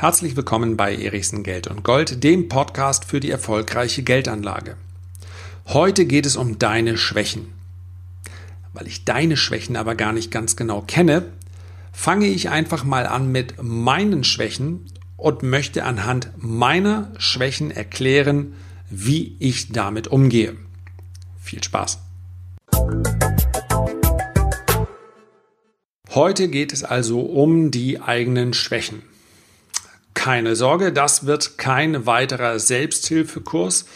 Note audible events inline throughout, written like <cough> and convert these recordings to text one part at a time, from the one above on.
Herzlich willkommen bei Erichsen Geld und Gold, dem Podcast für die erfolgreiche Geldanlage. Heute geht es um deine Schwächen. Weil ich deine Schwächen aber gar nicht ganz genau kenne, fange ich einfach mal an mit meinen Schwächen und möchte anhand meiner Schwächen erklären, wie ich damit umgehe. Viel Spaß! Heute geht es also um die eigenen Schwächen. Keine Sorge, das wird kein weiterer Selbsthilfekurs.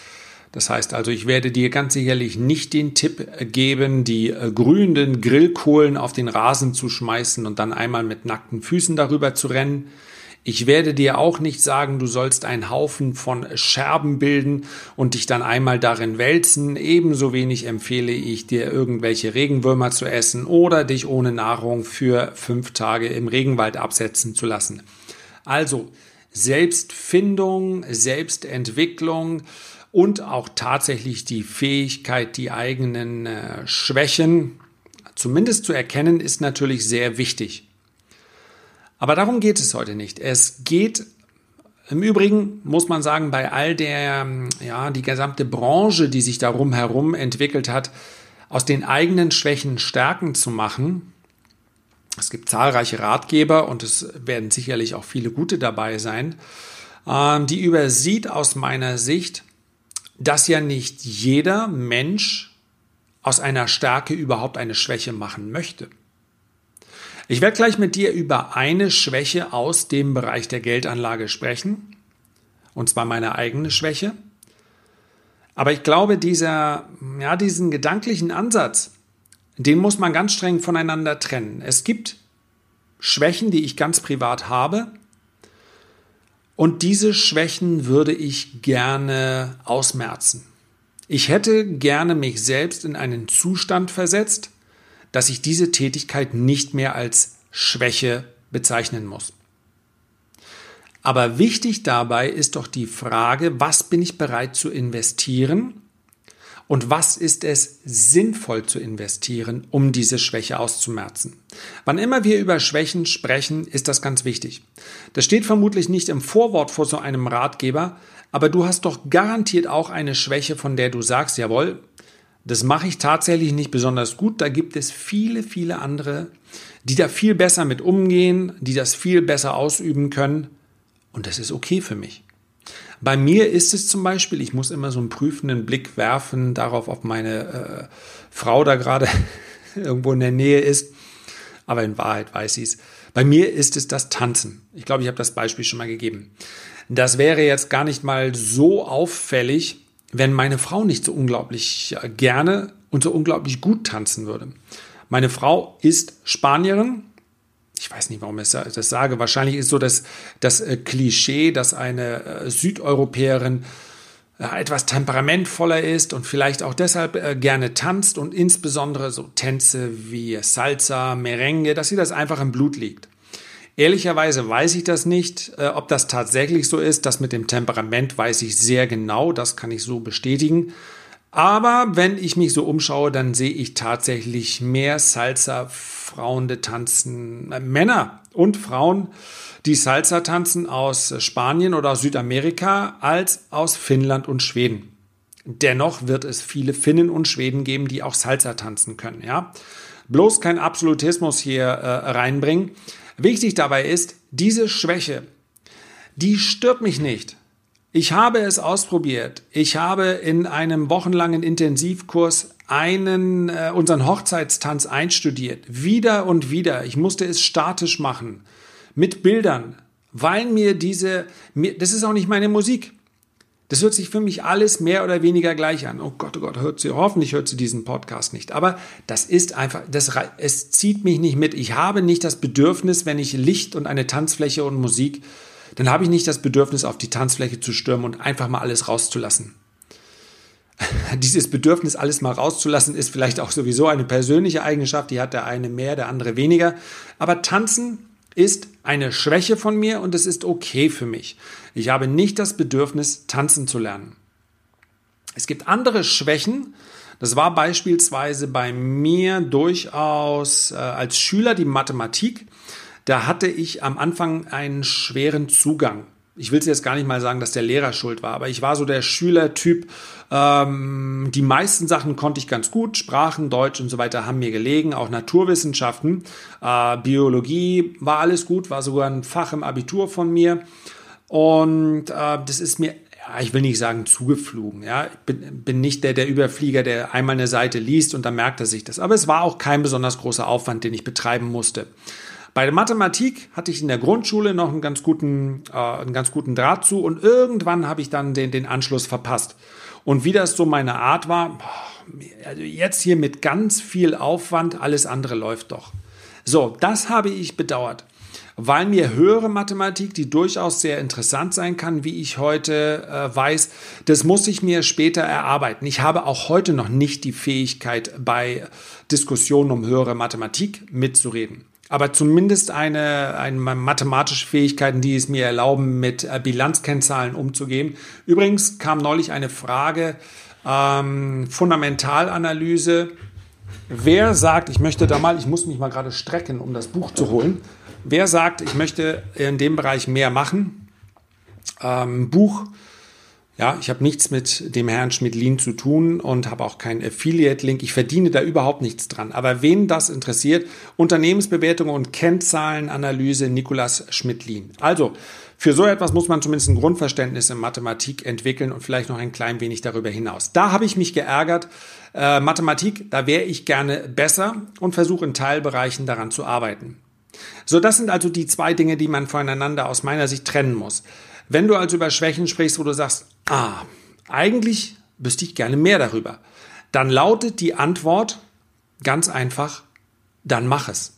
Das heißt also, ich werde dir ganz sicherlich nicht den Tipp geben, die äh, grünen Grillkohlen auf den Rasen zu schmeißen und dann einmal mit nackten Füßen darüber zu rennen. Ich werde dir auch nicht sagen, du sollst einen Haufen von Scherben bilden und dich dann einmal darin wälzen. Ebenso wenig empfehle ich dir, irgendwelche Regenwürmer zu essen oder dich ohne Nahrung für fünf Tage im Regenwald absetzen zu lassen. Also, Selbstfindung, Selbstentwicklung und auch tatsächlich die Fähigkeit, die eigenen äh, Schwächen zumindest zu erkennen, ist natürlich sehr wichtig. Aber darum geht es heute nicht. Es geht im Übrigen muss man sagen, bei all der, ja, die gesamte Branche, die sich darum herum entwickelt hat, aus den eigenen Schwächen Stärken zu machen, es gibt zahlreiche Ratgeber und es werden sicherlich auch viele gute dabei sein. Ähm, die übersieht aus meiner Sicht, dass ja nicht jeder Mensch aus einer Stärke überhaupt eine Schwäche machen möchte. Ich werde gleich mit dir über eine Schwäche aus dem Bereich der Geldanlage sprechen, und zwar meine eigene Schwäche. Aber ich glaube, dieser, ja, diesen gedanklichen Ansatz, den muss man ganz streng voneinander trennen. Es gibt Schwächen, die ich ganz privat habe. Und diese Schwächen würde ich gerne ausmerzen. Ich hätte gerne mich selbst in einen Zustand versetzt, dass ich diese Tätigkeit nicht mehr als Schwäche bezeichnen muss. Aber wichtig dabei ist doch die Frage, was bin ich bereit zu investieren und was ist es sinnvoll zu investieren, um diese Schwäche auszumerzen? Wann immer wir über Schwächen sprechen, ist das ganz wichtig. Das steht vermutlich nicht im Vorwort vor so einem Ratgeber, aber du hast doch garantiert auch eine Schwäche, von der du sagst, jawohl, das mache ich tatsächlich nicht besonders gut. Da gibt es viele, viele andere, die da viel besser mit umgehen, die das viel besser ausüben können. Und das ist okay für mich. Bei mir ist es zum Beispiel, ich muss immer so einen prüfenden Blick werfen darauf, ob meine äh, Frau da gerade <laughs> irgendwo in der Nähe ist. Aber in Wahrheit weiß sie es. Bei mir ist es das Tanzen. Ich glaube, ich habe das Beispiel schon mal gegeben. Das wäre jetzt gar nicht mal so auffällig, wenn meine Frau nicht so unglaublich gerne und so unglaublich gut tanzen würde. Meine Frau ist Spanierin, ich weiß nicht, warum ich das sage, wahrscheinlich ist so das, das äh, Klischee, dass eine äh, Südeuropäerin äh, etwas temperamentvoller ist und vielleicht auch deshalb gerne tanzt und insbesondere so Tänze wie Salsa, Merengue, dass sie das einfach im Blut liegt. Ehrlicherweise weiß ich das nicht, ob das tatsächlich so ist. Das mit dem Temperament weiß ich sehr genau, das kann ich so bestätigen. Aber wenn ich mich so umschaue, dann sehe ich tatsächlich mehr Salsa-Frauende tanzen, äh, Männer und Frauen, die Salsa tanzen aus Spanien oder aus Südamerika als aus Finnland und Schweden. Dennoch wird es viele Finnen und Schweden geben, die auch Salsa tanzen können, ja. Bloß kein Absolutismus hier äh, reinbringen. Wichtig dabei ist, diese Schwäche, die stört mich nicht. Ich habe es ausprobiert. Ich habe in einem wochenlangen Intensivkurs einen äh, unseren Hochzeitstanz einstudiert, wieder und wieder. Ich musste es statisch machen mit Bildern, weil mir diese mir, das ist auch nicht meine Musik. Das hört sich für mich alles mehr oder weniger gleich an. Oh Gott, oh Gott, hört sie, hoffentlich hört sie diesen Podcast nicht. Aber das ist einfach, das, es zieht mich nicht mit. Ich habe nicht das Bedürfnis, wenn ich Licht und eine Tanzfläche und Musik dann habe ich nicht das Bedürfnis, auf die Tanzfläche zu stürmen und einfach mal alles rauszulassen. <laughs> Dieses Bedürfnis, alles mal rauszulassen, ist vielleicht auch sowieso eine persönliche Eigenschaft, die hat der eine mehr, der andere weniger. Aber tanzen ist eine Schwäche von mir und es ist okay für mich. Ich habe nicht das Bedürfnis, tanzen zu lernen. Es gibt andere Schwächen. Das war beispielsweise bei mir durchaus äh, als Schüler die Mathematik. da hatte ich am Anfang einen schweren Zugang. Ich will es jetzt gar nicht mal sagen, dass der Lehrer schuld war, aber ich war so der Schülertyp. Ähm, die meisten Sachen konnte ich ganz gut. Sprachen, Deutsch und so weiter haben mir gelegen, auch Naturwissenschaften. Äh, Biologie war alles gut, war sogar ein Fach im Abitur von mir. Und äh, das ist mir ja, ich will nicht sagen zugeflogen. Ja, ich bin, bin nicht der, der Überflieger, der einmal eine Seite liest und dann merkt er sich das. Aber es war auch kein besonders großer Aufwand, den ich betreiben musste. Bei der Mathematik hatte ich in der Grundschule noch einen ganz guten, äh, einen ganz guten Draht zu und irgendwann habe ich dann den, den Anschluss verpasst. Und wie das so meine Art war, also jetzt hier mit ganz viel Aufwand, alles andere läuft doch. So, das habe ich bedauert weil mir höhere Mathematik, die durchaus sehr interessant sein kann, wie ich heute äh, weiß, das muss ich mir später erarbeiten. Ich habe auch heute noch nicht die Fähigkeit, bei Diskussionen um höhere Mathematik mitzureden aber zumindest eine, eine mathematische Fähigkeiten, die es mir erlauben, mit äh, Bilanzkennzahlen umzugehen. Übrigens kam neulich eine Frage, ähm, Fundamentalanalyse. Wer sagt, ich möchte da mal, ich muss mich mal gerade strecken, um das Buch zu holen. Wer sagt, ich möchte in dem Bereich mehr machen? Ähm, Buch. Ja, ich habe nichts mit dem Herrn Schmidt-Lien zu tun und habe auch keinen Affiliate-Link. Ich verdiene da überhaupt nichts dran. Aber wen das interessiert, Unternehmensbewertung und Kennzahlenanalyse Nikolas Schmidt-Lien. Also, für so etwas muss man zumindest ein Grundverständnis in Mathematik entwickeln und vielleicht noch ein klein wenig darüber hinaus. Da habe ich mich geärgert. Äh, Mathematik, da wäre ich gerne besser und versuche in Teilbereichen daran zu arbeiten. So, das sind also die zwei Dinge, die man voneinander aus meiner Sicht trennen muss. Wenn du also über Schwächen sprichst, wo du sagst, ah, eigentlich wüsste ich gerne mehr darüber, dann lautet die Antwort ganz einfach, dann mach es.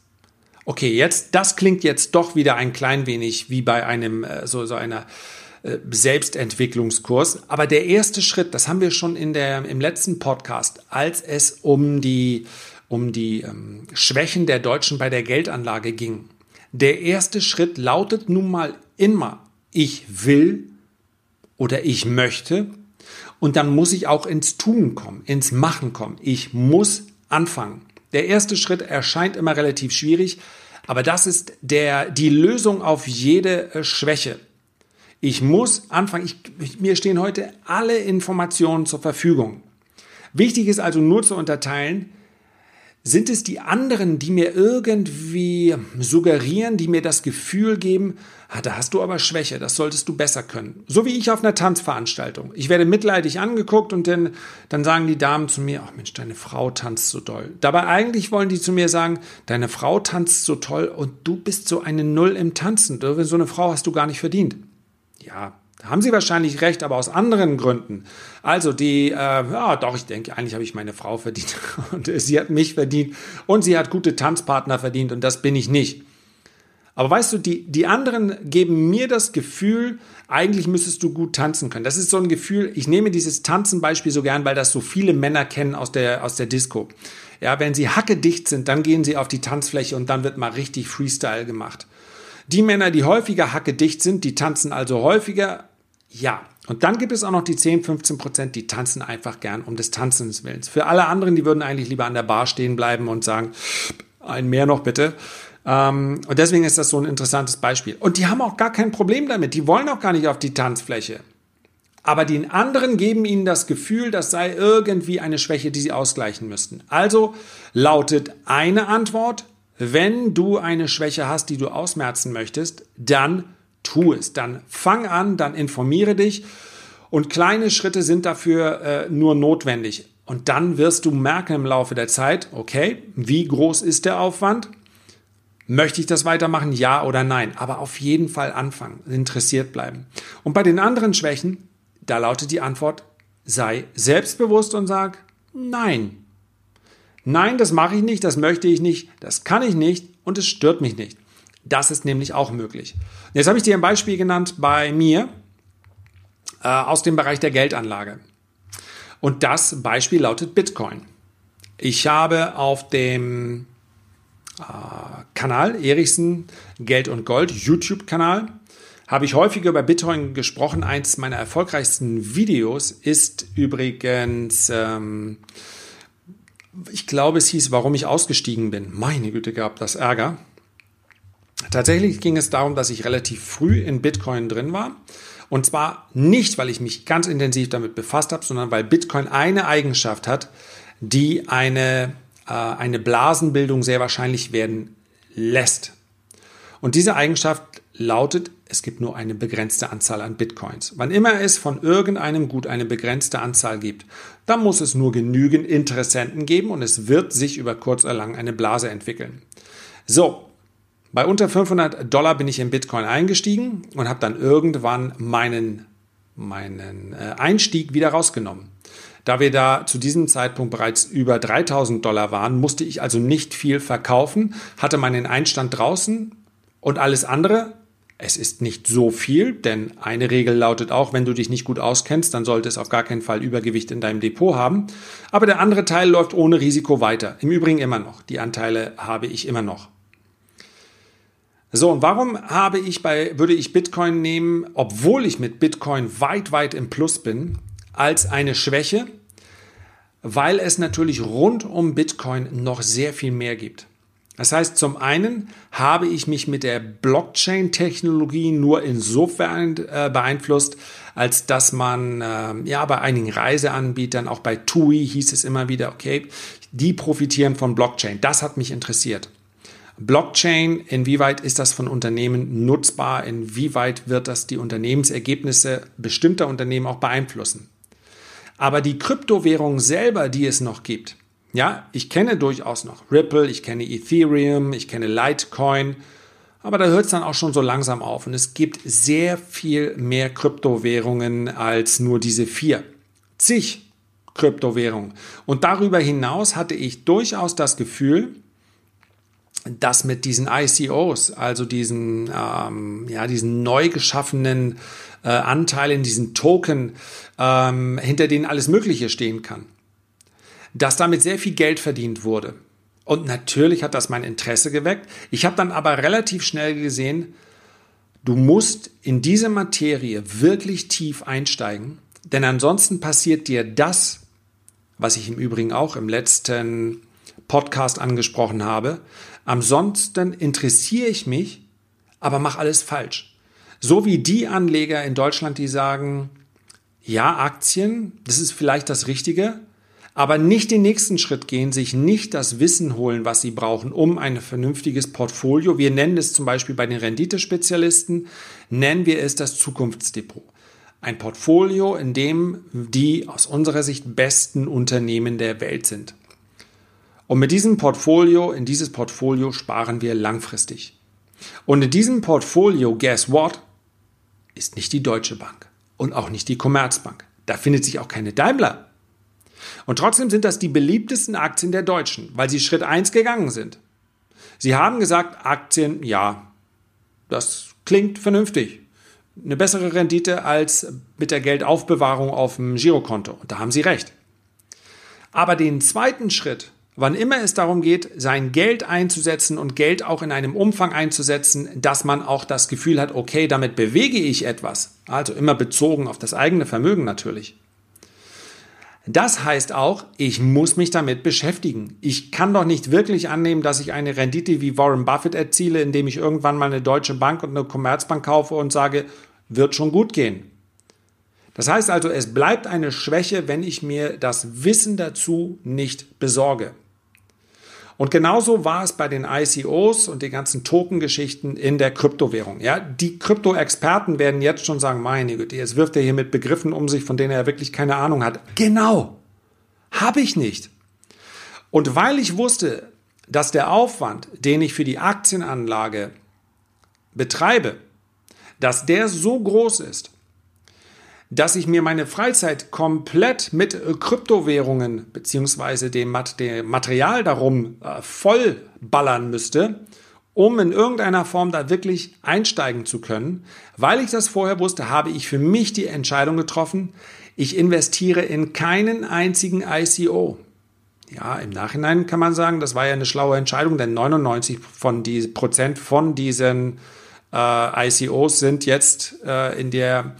Okay, jetzt, das klingt jetzt doch wieder ein klein wenig wie bei einem, äh, so, so einer äh, Selbstentwicklungskurs. Aber der erste Schritt, das haben wir schon in der, im letzten Podcast, als es um die um die ähm, Schwächen der Deutschen bei der Geldanlage ging. Der erste Schritt lautet nun mal immer, ich will oder ich möchte und dann muss ich auch ins Tun kommen, ins Machen kommen. Ich muss anfangen. Der erste Schritt erscheint immer relativ schwierig, aber das ist der, die Lösung auf jede äh, Schwäche. Ich muss anfangen. Ich, mir stehen heute alle Informationen zur Verfügung. Wichtig ist also nur zu unterteilen, sind es die anderen, die mir irgendwie suggerieren, die mir das Gefühl geben, ah, da hast du aber Schwäche, das solltest du besser können. So wie ich auf einer Tanzveranstaltung. Ich werde mitleidig angeguckt und dann, dann sagen die Damen zu mir, ach Mensch, deine Frau tanzt so toll. Dabei eigentlich wollen die zu mir sagen, deine Frau tanzt so toll und du bist so eine Null im Tanzen. So eine Frau hast du gar nicht verdient. Ja, da haben Sie wahrscheinlich recht, aber aus anderen Gründen. Also die, äh, ja doch, ich denke, eigentlich habe ich meine Frau verdient <laughs> und sie hat mich verdient und sie hat gute Tanzpartner verdient und das bin ich nicht. Aber weißt du, die, die anderen geben mir das Gefühl, eigentlich müsstest du gut tanzen können. Das ist so ein Gefühl, ich nehme dieses Tanzenbeispiel so gern, weil das so viele Männer kennen aus der, aus der Disco. Ja, wenn sie hackedicht sind, dann gehen sie auf die Tanzfläche und dann wird mal richtig Freestyle gemacht. Die Männer, die häufiger hackedicht sind, die tanzen also häufiger. Ja. Und dann gibt es auch noch die 10, 15 Prozent, die tanzen einfach gern um des Tanzens Willens. Für alle anderen, die würden eigentlich lieber an der Bar stehen bleiben und sagen, ein mehr noch bitte. Ähm, und deswegen ist das so ein interessantes Beispiel. Und die haben auch gar kein Problem damit. Die wollen auch gar nicht auf die Tanzfläche. Aber die anderen geben ihnen das Gefühl, das sei irgendwie eine Schwäche, die sie ausgleichen müssten. Also lautet eine Antwort, wenn du eine Schwäche hast, die du ausmerzen möchtest, dann tu es. Dann fang an, dann informiere dich und kleine Schritte sind dafür äh, nur notwendig. Und dann wirst du merken im Laufe der Zeit, okay, wie groß ist der Aufwand? Möchte ich das weitermachen? Ja oder nein? Aber auf jeden Fall anfangen, interessiert bleiben. Und bei den anderen Schwächen, da lautet die Antwort, sei selbstbewusst und sag nein. Nein, das mache ich nicht, das möchte ich nicht, das kann ich nicht und es stört mich nicht. Das ist nämlich auch möglich. Jetzt habe ich dir ein Beispiel genannt bei mir äh, aus dem Bereich der Geldanlage. Und das Beispiel lautet Bitcoin. Ich habe auf dem äh, Kanal Erichsen Geld und Gold, YouTube-Kanal, habe ich häufiger über Bitcoin gesprochen. Eins meiner erfolgreichsten Videos ist übrigens ähm, ich glaube, es hieß, warum ich ausgestiegen bin. Meine Güte, gab das Ärger. Tatsächlich ging es darum, dass ich relativ früh in Bitcoin drin war. Und zwar nicht, weil ich mich ganz intensiv damit befasst habe, sondern weil Bitcoin eine Eigenschaft hat, die eine, äh, eine Blasenbildung sehr wahrscheinlich werden lässt. Und diese Eigenschaft lautet, es gibt nur eine begrenzte Anzahl an Bitcoins. Wann immer es von irgendeinem Gut eine begrenzte Anzahl gibt, dann muss es nur genügend Interessenten geben und es wird sich über kurz oder lang eine Blase entwickeln. So, bei unter 500 Dollar bin ich in Bitcoin eingestiegen und habe dann irgendwann meinen, meinen äh, Einstieg wieder rausgenommen. Da wir da zu diesem Zeitpunkt bereits über 3000 Dollar waren, musste ich also nicht viel verkaufen, hatte meinen Einstand draußen und alles andere es ist nicht so viel, denn eine Regel lautet auch, wenn du dich nicht gut auskennst, dann sollte es auf gar keinen Fall Übergewicht in deinem Depot haben. Aber der andere Teil läuft ohne Risiko weiter. Im Übrigen immer noch. Die Anteile habe ich immer noch. So, und warum habe ich bei, würde ich Bitcoin nehmen, obwohl ich mit Bitcoin weit, weit im Plus bin, als eine Schwäche? Weil es natürlich rund um Bitcoin noch sehr viel mehr gibt. Das heißt, zum einen habe ich mich mit der Blockchain-Technologie nur insofern äh, beeinflusst, als dass man äh, ja bei einigen Reiseanbietern, auch bei TUI hieß es immer wieder, okay, die profitieren von Blockchain. Das hat mich interessiert. Blockchain, inwieweit ist das von Unternehmen nutzbar? Inwieweit wird das die Unternehmensergebnisse bestimmter Unternehmen auch beeinflussen? Aber die Kryptowährung selber, die es noch gibt, ja, ich kenne durchaus noch Ripple, ich kenne Ethereum, ich kenne Litecoin, aber da hört es dann auch schon so langsam auf. Und es gibt sehr viel mehr Kryptowährungen als nur diese vier. Zig Kryptowährungen. Und darüber hinaus hatte ich durchaus das Gefühl, dass mit diesen ICOs, also diesen, ähm, ja, diesen neu geschaffenen äh, Anteilen, diesen Token, ähm, hinter denen alles Mögliche stehen kann dass damit sehr viel Geld verdient wurde. Und natürlich hat das mein Interesse geweckt. Ich habe dann aber relativ schnell gesehen, du musst in diese Materie wirklich tief einsteigen, denn ansonsten passiert dir das, was ich im Übrigen auch im letzten Podcast angesprochen habe. Ansonsten interessiere ich mich, aber mache alles falsch. So wie die Anleger in Deutschland, die sagen, ja, Aktien, das ist vielleicht das Richtige, aber nicht den nächsten Schritt gehen, sich nicht das Wissen holen, was sie brauchen, um ein vernünftiges Portfolio, wir nennen es zum Beispiel bei den Renditespezialisten, nennen wir es das Zukunftsdepot. Ein Portfolio, in dem die aus unserer Sicht besten Unternehmen der Welt sind. Und mit diesem Portfolio, in dieses Portfolio sparen wir langfristig. Und in diesem Portfolio, guess what, ist nicht die Deutsche Bank und auch nicht die Commerzbank. Da findet sich auch keine Daimler. Und trotzdem sind das die beliebtesten Aktien der Deutschen, weil sie Schritt 1 gegangen sind. Sie haben gesagt, Aktien, ja, das klingt vernünftig. Eine bessere Rendite als mit der Geldaufbewahrung auf dem Girokonto. Und da haben Sie recht. Aber den zweiten Schritt, wann immer es darum geht, sein Geld einzusetzen und Geld auch in einem Umfang einzusetzen, dass man auch das Gefühl hat, okay, damit bewege ich etwas. Also immer bezogen auf das eigene Vermögen natürlich. Das heißt auch, ich muss mich damit beschäftigen. Ich kann doch nicht wirklich annehmen, dass ich eine Rendite wie Warren Buffett erziele, indem ich irgendwann mal eine Deutsche Bank und eine Commerzbank kaufe und sage, wird schon gut gehen. Das heißt also, es bleibt eine Schwäche, wenn ich mir das Wissen dazu nicht besorge. Und genauso war es bei den ICOs und den ganzen Token-Geschichten in der Kryptowährung. Ja, die Krypto-Experten werden jetzt schon sagen, meine Güte, jetzt wirft er hier mit Begriffen um sich, von denen er wirklich keine Ahnung hat. Genau. Habe ich nicht. Und weil ich wusste, dass der Aufwand, den ich für die Aktienanlage betreibe, dass der so groß ist, dass ich mir meine Freizeit komplett mit äh, Kryptowährungen beziehungsweise dem, Material darum äh, vollballern müsste, um in irgendeiner Form da wirklich einsteigen zu können. Weil ich das vorher wusste, habe ich für mich die Entscheidung getroffen, ich investiere in keinen einzigen ICO. Ja, im Nachhinein kann man sagen, das war ja eine schlaue Entscheidung, denn 99 von die, Prozent von diesen äh, ICOs sind jetzt äh, in der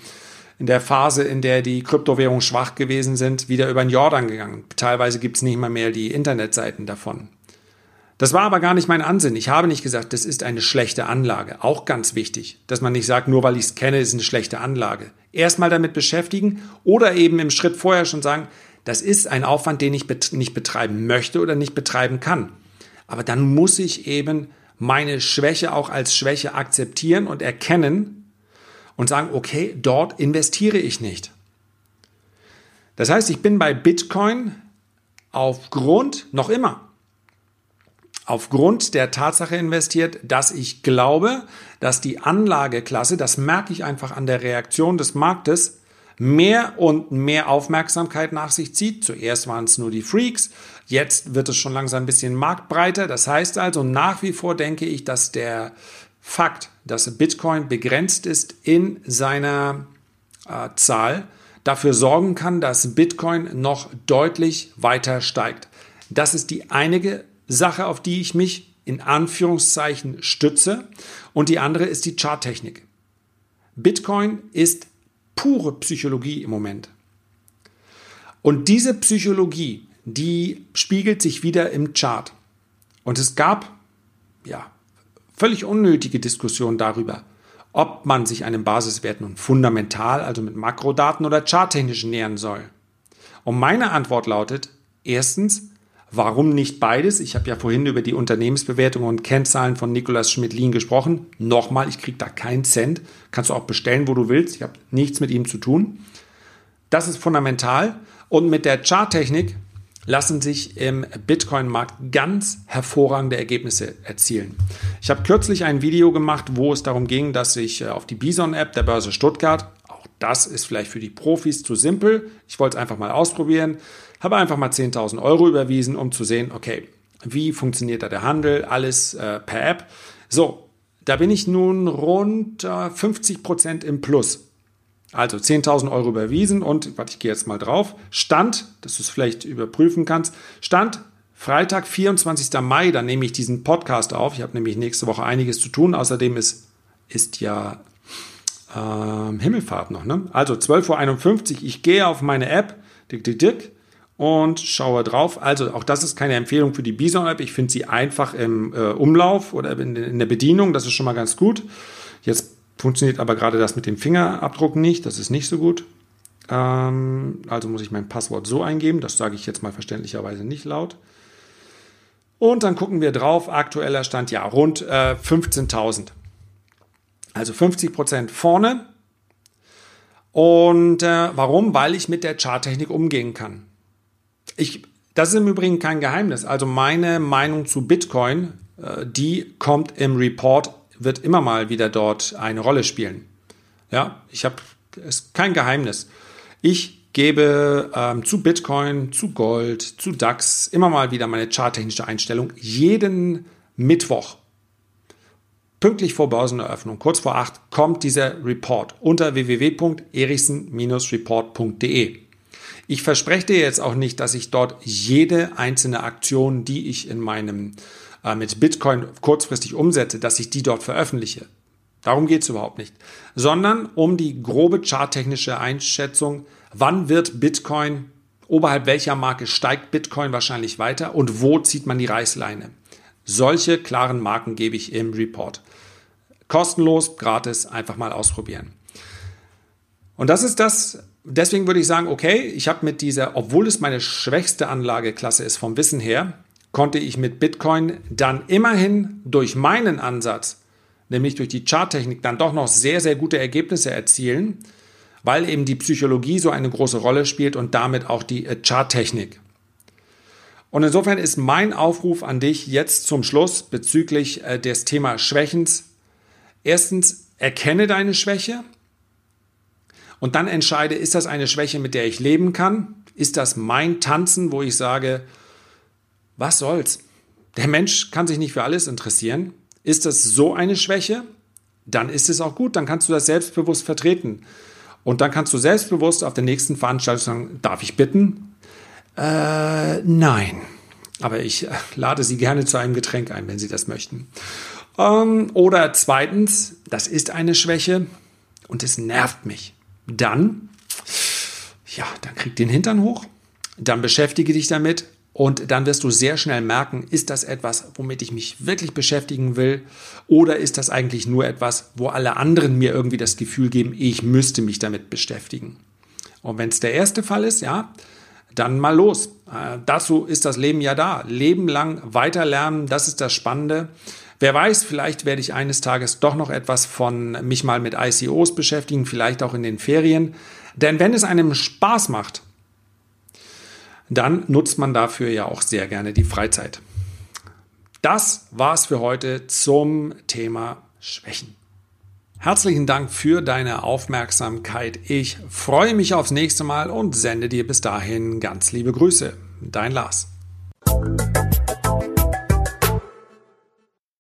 in der Phase, in der die Kryptowährungen schwach gewesen sind, wieder über den Jordan gegangen. Teilweise gibt es nicht mal mehr die Internetseiten davon. Das war aber gar nicht mein Ansinn. Ich habe nicht gesagt, das ist eine schlechte Anlage. Auch ganz wichtig, dass man nicht sagt, nur weil ich es kenne, ist eine schlechte Anlage. Erstmal damit beschäftigen oder eben im Schritt vorher schon sagen, das ist ein Aufwand, den ich nicht betreiben möchte oder nicht betreiben kann. Aber dann muss ich eben meine Schwäche auch als Schwäche akzeptieren und erkennen und sagen, okay, dort investiere ich nicht. Das heißt, ich bin bei Bitcoin aufgrund, noch immer, aufgrund der Tatsache investiert, dass ich glaube, dass die Anlageklasse, das merke ich einfach an der Reaktion des Marktes, mehr und mehr Aufmerksamkeit nach sich zieht. Zuerst waren es nur die Freaks, jetzt wird es schon langsam ein bisschen marktbreiter. Das heißt also, nach wie vor denke ich, dass der Fakt, dass Bitcoin begrenzt ist in seiner äh, Zahl, dafür sorgen kann, dass Bitcoin noch deutlich weiter steigt. Das ist die einige Sache, auf die ich mich in Anführungszeichen stütze. Und die andere ist die Charttechnik. Bitcoin ist pure Psychologie im Moment. Und diese Psychologie, die spiegelt sich wieder im Chart. Und es gab, ja, völlig unnötige Diskussionen darüber, ob man sich einem Basiswert nun fundamental, also mit Makrodaten oder charttechnisch nähern soll. Und meine Antwort lautet, erstens, Warum nicht beides? Ich habe ja vorhin über die Unternehmensbewertung und Kennzahlen von Nikolaus Schmidlin gesprochen. Nochmal, ich kriege da keinen Cent. Kannst du auch bestellen, wo du willst. Ich habe nichts mit ihm zu tun. Das ist fundamental. Und mit der Charttechnik lassen sich im Bitcoin-Markt ganz hervorragende Ergebnisse erzielen. Ich habe kürzlich ein Video gemacht, wo es darum ging, dass ich äh, auf die Bison-App der Börse Stuttgart, auch das ist vielleicht für die Profis zu simpel, ich wollte es einfach mal ausprobieren, habe einfach mal 10.000 Euro überwiesen, um zu sehen, okay, wie funktioniert da der Handel, alles äh, per App. So, da bin ich nun rund äh, 50 Prozent im Plus. Also 10.000 Euro überwiesen und, warte, ich gehe jetzt mal drauf, Stand, dass du es vielleicht überprüfen kannst, Stand Freitag, 24. Mai, dann nehme ich diesen Podcast auf. Ich habe nämlich nächste Woche einiges zu tun. Außerdem ist, ist ja äh, Himmelfahrt noch. Ne? Also 12.51 Uhr, ich gehe auf meine App, dick, dick, dick, und schaue drauf. Also auch das ist keine Empfehlung für die Bison-App. Ich finde sie einfach im äh, Umlauf oder in, in, der Bedienung. Das ist schon mal ganz gut. Jetzt funktioniert aber gerade das mit dem Fingerabdruck nicht. Das ist nicht so gut. Ähm, also muss ich mein Passwort so eingeben. Das sage ich jetzt mal verständlicherweise nicht laut. Und dann gucken wir drauf. Aktueller Stand, ja, rund äh, 15.000. Also 50 Prozent vorne. Und äh, warum? Weil ich mit der Charttechnik umgehen kann. Ich, das ist im Übrigen kein Geheimnis. Also meine Meinung zu Bitcoin, äh, die kommt im Report, wird immer mal wieder dort eine Rolle spielen. Ja, ich habe, ist kein Geheimnis. Ich gebe ähm, zu Bitcoin, zu Gold, zu DAX immer mal wieder meine charttechnische Einstellung. Jeden Mittwoch, pünktlich vor Börseneröffnung, kurz vor acht, kommt dieser Report unter www.erichsen-report.de. Ich verspreche dir jetzt auch nicht, dass ich dort jede einzelne Aktion, die ich in meinem äh, mit Bitcoin kurzfristig umsetze, dass ich die dort veröffentliche. Darum geht es überhaupt nicht. Sondern um die grobe charttechnische Einschätzung, wann wird Bitcoin, oberhalb welcher Marke steigt Bitcoin wahrscheinlich weiter und wo zieht man die Reißleine. Solche klaren Marken gebe ich im Report. Kostenlos, gratis, einfach mal ausprobieren. Und das ist das, deswegen würde ich sagen, okay, ich habe mit dieser, obwohl es meine schwächste Anlageklasse ist vom Wissen her, konnte ich mit Bitcoin dann immerhin durch meinen Ansatz, nämlich durch die Charttechnik, dann doch noch sehr, sehr gute Ergebnisse erzielen, weil eben die Psychologie so eine große Rolle spielt und damit auch die äh, Charttechnik. Und insofern ist mein Aufruf an dich jetzt zum Schluss bezüglich äh, des Thema Schwächens. Erstens, erkenne deine Schwäche, und dann entscheide, ist das eine Schwäche, mit der ich leben kann? Ist das mein Tanzen, wo ich sage, was soll's? Der Mensch kann sich nicht für alles interessieren. Ist das so eine Schwäche? Dann ist es auch gut, dann kannst du das selbstbewusst vertreten. Und dann kannst du selbstbewusst auf der nächsten Veranstaltung sagen, darf ich bitten? Äh, nein. Aber ich äh, lade Sie gerne zu einem Getränk ein, wenn Sie das möchten. Ähm, oder zweitens, das ist eine Schwäche und es nervt mich dann, ja, dann krieg den Hintern hoch, dann beschäftige dich damit Und dann wirst du sehr schnell merken, ist das etwas, womit ich mich wirklich beschäftigen will? Oder ist das eigentlich nur etwas, wo alle anderen mir irgendwie das Gefühl geben, ich müsste mich damit beschäftigen? Und wenn es der erste Fall ist, ja, dann mal los. Äh, dazu ist das Leben ja da. Leben lang weiterlernen, das ist das Spannende. Wer weiß, vielleicht werde ich eines Tages doch noch etwas von mich mal mit ICOs beschäftigen, vielleicht auch in den Ferien. Denn wenn es einem Spaß macht, dann nutzt man dafür ja auch sehr gerne die Freizeit. Das war's für heute zum Thema Schwächen. Herzlichen Dank für deine Aufmerksamkeit. Ich freue mich aufs nächste Mal und sende dir bis dahin ganz liebe Grüße. Dein Lars.